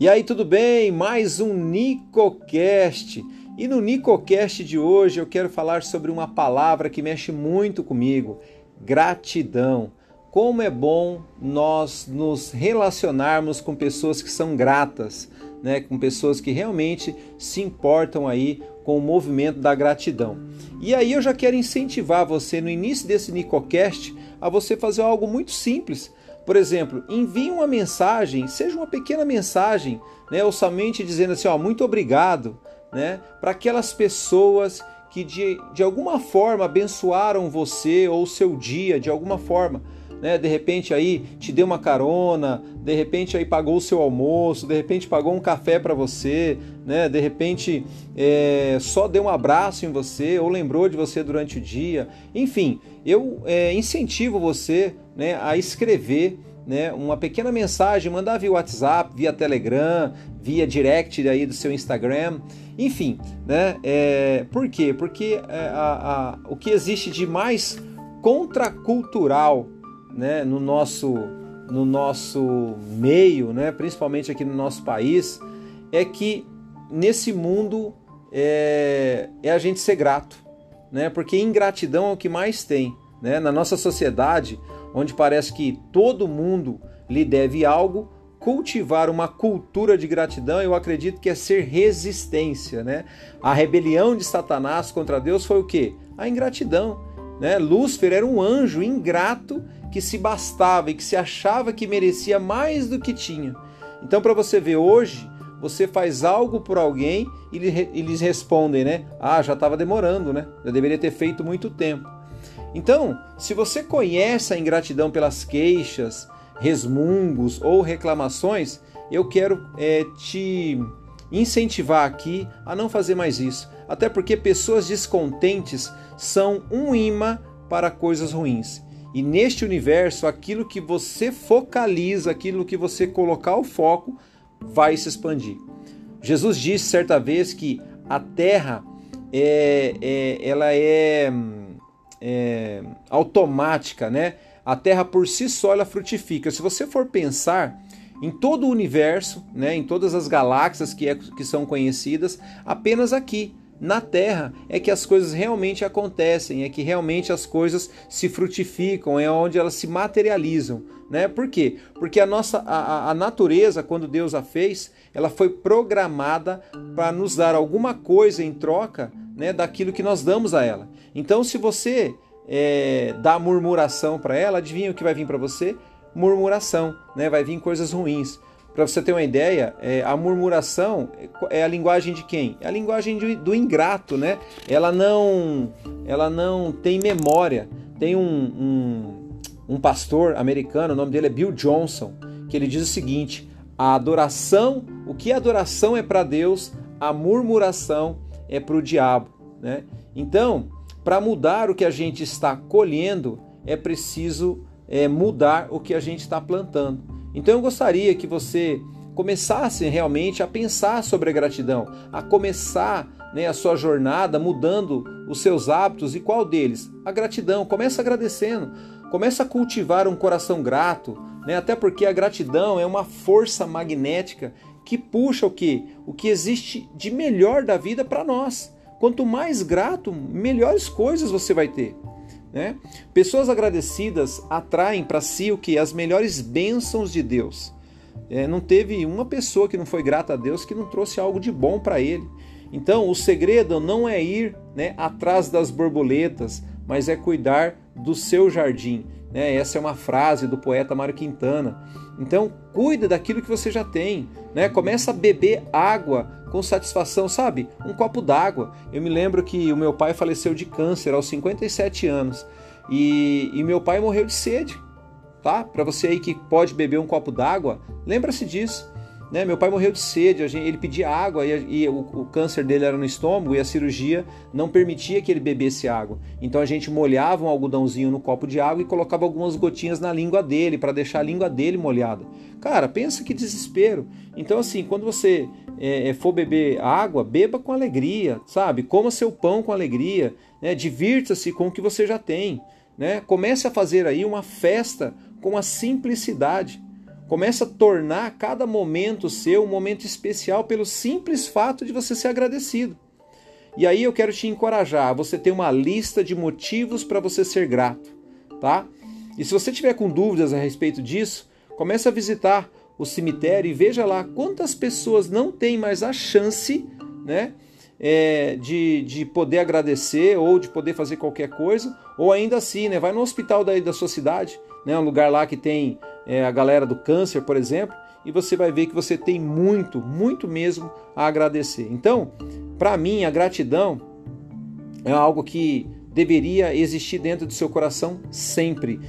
E aí, tudo bem? Mais um NicoCast. E no NicoCast de hoje eu quero falar sobre uma palavra que mexe muito comigo: gratidão. Como é bom nós nos relacionarmos com pessoas que são gratas, né? com pessoas que realmente se importam aí com o movimento da gratidão. E aí eu já quero incentivar você no início desse NicoCast a você fazer algo muito simples por exemplo, envie uma mensagem, seja uma pequena mensagem, né, ou somente dizendo assim, ó, muito obrigado, né, para aquelas pessoas que de, de alguma forma abençoaram você ou seu dia, de alguma forma né? De repente aí te deu uma carona, de repente aí pagou o seu almoço, de repente pagou um café para você, né? De repente é, só deu um abraço em você ou lembrou de você durante o dia. Enfim, eu é, incentivo você, né, a escrever né, uma pequena mensagem, mandar via WhatsApp, via Telegram, via direct aí do seu Instagram, enfim, né? É, por quê? Porque é, a, a, o que existe de mais contracultural né, no, nosso, no nosso meio, né, principalmente aqui no nosso país, é que nesse mundo é, é a gente ser grato, né, porque ingratidão é o que mais tem. Né? Na nossa sociedade, onde parece que todo mundo lhe deve algo, cultivar uma cultura de gratidão, eu acredito que é ser resistência, né? A rebelião de Satanás contra Deus foi o que? A ingratidão, né? Lúcifer era um anjo ingrato que se bastava e que se achava que merecia mais do que tinha. Então, para você ver hoje, você faz algo por alguém e eles respondem, né? Ah, já estava demorando, né? Eu deveria ter feito muito tempo. Então, se você conhece a ingratidão pelas queixas, resmungos ou reclamações, eu quero é, te incentivar aqui a não fazer mais isso. Até porque pessoas descontentes são um imã para coisas ruins. E neste universo, aquilo que você focaliza, aquilo que você colocar o foco, vai se expandir. Jesus disse certa vez que a terra é, é ela é, é, automática, né? A terra por si só ela frutifica. Se você for pensar em todo o universo, né, em todas as galáxias que, é, que são conhecidas, apenas aqui na terra é que as coisas realmente acontecem, é que realmente as coisas se frutificam, é onde elas se materializam. Né? Por quê? Porque a nossa a, a natureza, quando Deus a fez, ela foi programada para nos dar alguma coisa em troca né, daquilo que nós damos a ela. Então, se você é, dá murmuração para ela, adivinha o que vai vir para você? Murmuração, né? vai vir coisas ruins. Para você ter uma ideia, é, a murmuração é a linguagem de quem? É a linguagem de, do ingrato, né? Ela não, ela não tem memória. Tem um, um, um pastor americano, o nome dele é Bill Johnson, que ele diz o seguinte: a adoração, o que a adoração é para Deus, a murmuração é para o diabo, né? Então, para mudar o que a gente está colhendo, é preciso é, mudar o que a gente está plantando. Então eu gostaria que você começasse realmente a pensar sobre a gratidão, a começar né, a sua jornada mudando os seus hábitos e qual deles? A gratidão. Começa agradecendo, começa a cultivar um coração grato, né, até porque a gratidão é uma força magnética que puxa o que? O que existe de melhor da vida para nós. Quanto mais grato, melhores coisas você vai ter. Né? Pessoas agradecidas atraem para si o que? As melhores bênçãos de Deus. É, não teve uma pessoa que não foi grata a Deus que não trouxe algo de bom para ele. Então, o segredo não é ir né, atrás das borboletas, mas é cuidar do seu jardim. Né? Essa é uma frase do poeta Mário Quintana. Então, cuida daquilo que você já tem. Né? Começa a beber água com satisfação, sabe? Um copo d'água. Eu me lembro que o meu pai faleceu de câncer aos 57 anos e, e meu pai morreu de sede, tá? Para você aí que pode beber um copo d'água, lembra-se disso. Né? Meu pai morreu de sede, ele pedia água e, e o, o, câncer dele era no estômago e a cirurgia não permitia que ele bebesse água. Então a gente molhava um algodãozinho no copo de água e colocava algumas gotinhas na língua dele para deixar a língua dele molhada. Cara, pensa que desespero. Então assim, quando você é, é, for beber água, beba com alegria, sabe? Coma seu pão com alegria, né? divirta-se com o que você já tem. Né? Comece a fazer aí uma festa com a simplicidade. Começa a tornar cada momento seu um momento especial pelo simples fato de você ser agradecido. E aí eu quero te encorajar você ter uma lista de motivos para você ser grato, tá? E se você tiver com dúvidas a respeito disso, comece a visitar o cemitério e veja lá quantas pessoas não têm mais a chance, né? é, de, de poder agradecer ou de poder fazer qualquer coisa, ou ainda assim, né, vai no hospital daí da sua cidade, né, um lugar lá que tem é, a galera do câncer, por exemplo, e você vai ver que você tem muito, muito mesmo a agradecer. Então, para mim, a gratidão é algo que deveria existir dentro do seu coração sempre,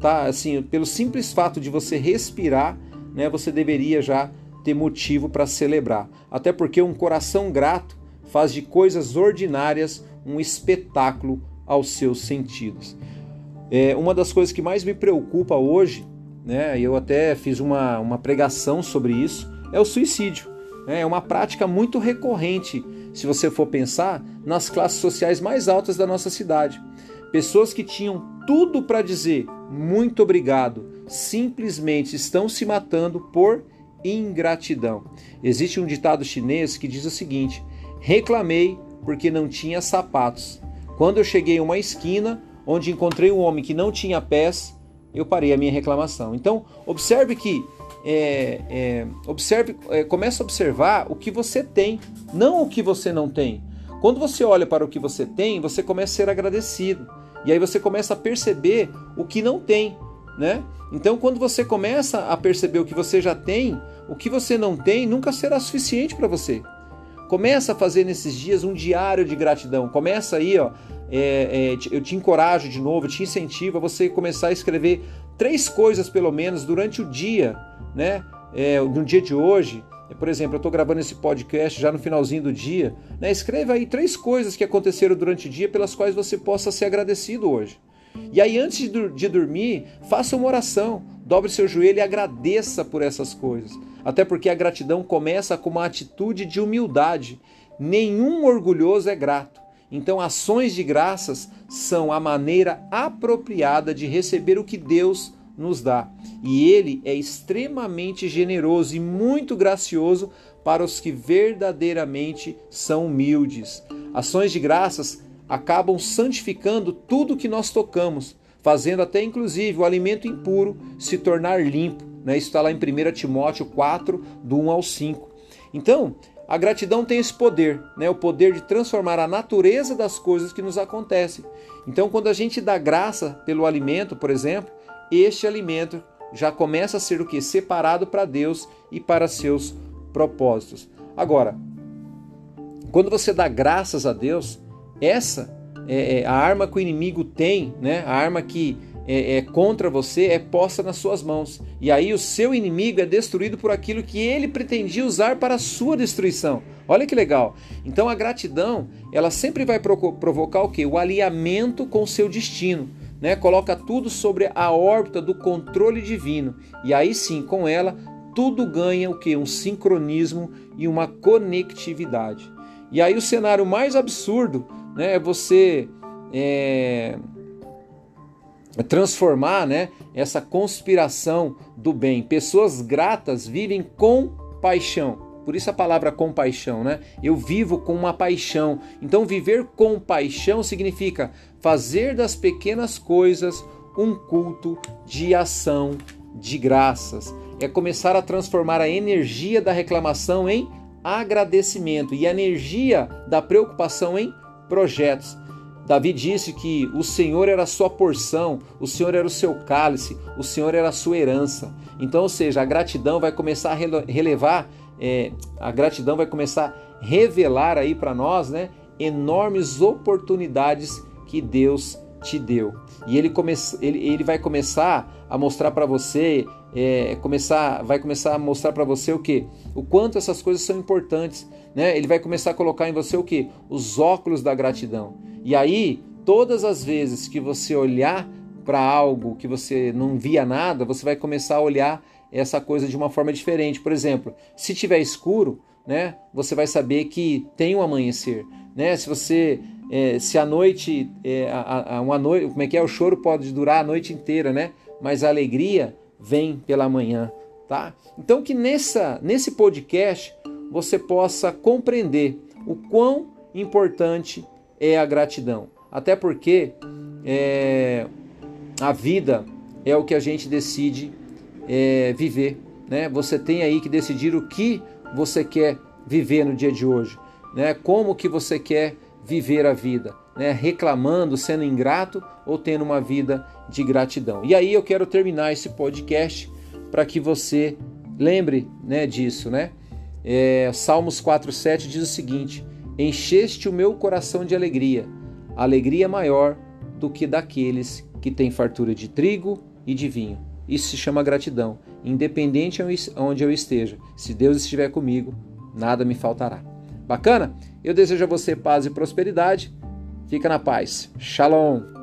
tá? Assim, pelo simples fato de você respirar, né, você deveria já ter motivo para celebrar. Até porque um coração grato faz de coisas ordinárias um espetáculo aos seus sentidos. É, uma das coisas que mais me preocupa hoje, né, eu até fiz uma, uma pregação sobre isso, é o suicídio. Né, é uma prática muito recorrente, se você for pensar, nas classes sociais mais altas da nossa cidade. Pessoas que tinham tudo para dizer muito obrigado, simplesmente estão se matando por ingratidão. Existe um ditado chinês que diz o seguinte: Reclamei porque não tinha sapatos. Quando eu cheguei a uma esquina onde encontrei um homem que não tinha pés, eu parei a minha reclamação. Então, observe que é, é, observe, é, comece a observar o que você tem, não o que você não tem. Quando você olha para o que você tem, você começa a ser agradecido. E aí você começa a perceber o que não tem, né? Então, quando você começa a perceber o que você já tem, o que você não tem nunca será suficiente para você. Começa a fazer nesses dias um diário de gratidão. Começa aí, ó. É, é, eu te encorajo de novo, te incentivo a você começar a escrever três coisas pelo menos durante o dia, né? É, no dia de hoje, por exemplo, eu estou gravando esse podcast já no finalzinho do dia. Né? Escreva aí três coisas que aconteceram durante o dia pelas quais você possa ser agradecido hoje. E aí, antes de dormir, faça uma oração, dobre seu joelho e agradeça por essas coisas. Até porque a gratidão começa com uma atitude de humildade. Nenhum orgulhoso é grato. Então, ações de graças são a maneira apropriada de receber o que Deus nos dá. E Ele é extremamente generoso e muito gracioso para os que verdadeiramente são humildes. Ações de graças acabam santificando tudo que nós tocamos, fazendo até inclusive o alimento impuro se tornar limpo. Né? Isso está lá em 1 Timóteo 4, do 1 ao 5. Então, a gratidão tem esse poder, né? o poder de transformar a natureza das coisas que nos acontecem. Então, quando a gente dá graça pelo alimento, por exemplo, este alimento já começa a ser o que? Separado para Deus e para seus propósitos. Agora, quando você dá graças a Deus, essa é, é a arma que o inimigo tem, né? a arma que é, é, contra você é posta nas suas mãos. E aí o seu inimigo é destruído por aquilo que ele pretendia usar para a sua destruição. Olha que legal. Então a gratidão, ela sempre vai provocar o que? O alinhamento com o seu destino. Né? Coloca tudo sobre a órbita do controle divino. E aí sim, com ela, tudo ganha o que? Um sincronismo e uma conectividade. E aí o cenário mais absurdo né, é você. É transformar né, essa conspiração do bem. Pessoas gratas vivem com paixão. Por isso a palavra compaixão, né? Eu vivo com uma paixão. Então, viver com paixão significa fazer das pequenas coisas um culto de ação de graças. É começar a transformar a energia da reclamação em agradecimento e a energia da preocupação em projetos. Davi disse que o Senhor era a sua porção, o Senhor era o seu cálice, o Senhor era a sua herança. Então, ou seja, a gratidão vai começar a relevar, é, a gratidão vai começar a revelar aí para nós, né, enormes oportunidades que Deus te deu. E ele, come, ele, ele vai começar a mostrar para você, é, começar, vai começar a mostrar para você o que? O quanto essas coisas são importantes. Né? Ele vai começar a colocar em você o que? Os óculos da gratidão. E aí, todas as vezes que você olhar para algo que você não via nada, você vai começar a olhar essa coisa de uma forma diferente. Por exemplo, se tiver escuro, né, você vai saber que tem um amanhecer. Né? Se você, é, se a noite, é, a, a, uma noite, como é que é? O choro pode durar a noite inteira, né? Mas a alegria vem pela manhã. tá? Então que nessa nesse podcast você possa compreender o quão importante é a gratidão. Até porque é, a vida é o que a gente decide é, viver. Né? Você tem aí que decidir o que você quer viver no dia de hoje, né? Como que você quer viver a vida, né? Reclamando, sendo ingrato ou tendo uma vida de gratidão. E aí eu quero terminar esse podcast para que você lembre, né, disso, né? É, Salmos 4:7 diz o seguinte: Encheste o meu coração de alegria, alegria maior do que daqueles que têm fartura de trigo e de vinho. Isso se chama gratidão. Independente onde eu esteja, se Deus estiver comigo, nada me faltará. Bacana? Eu desejo a você paz e prosperidade. Fica na paz. Shalom!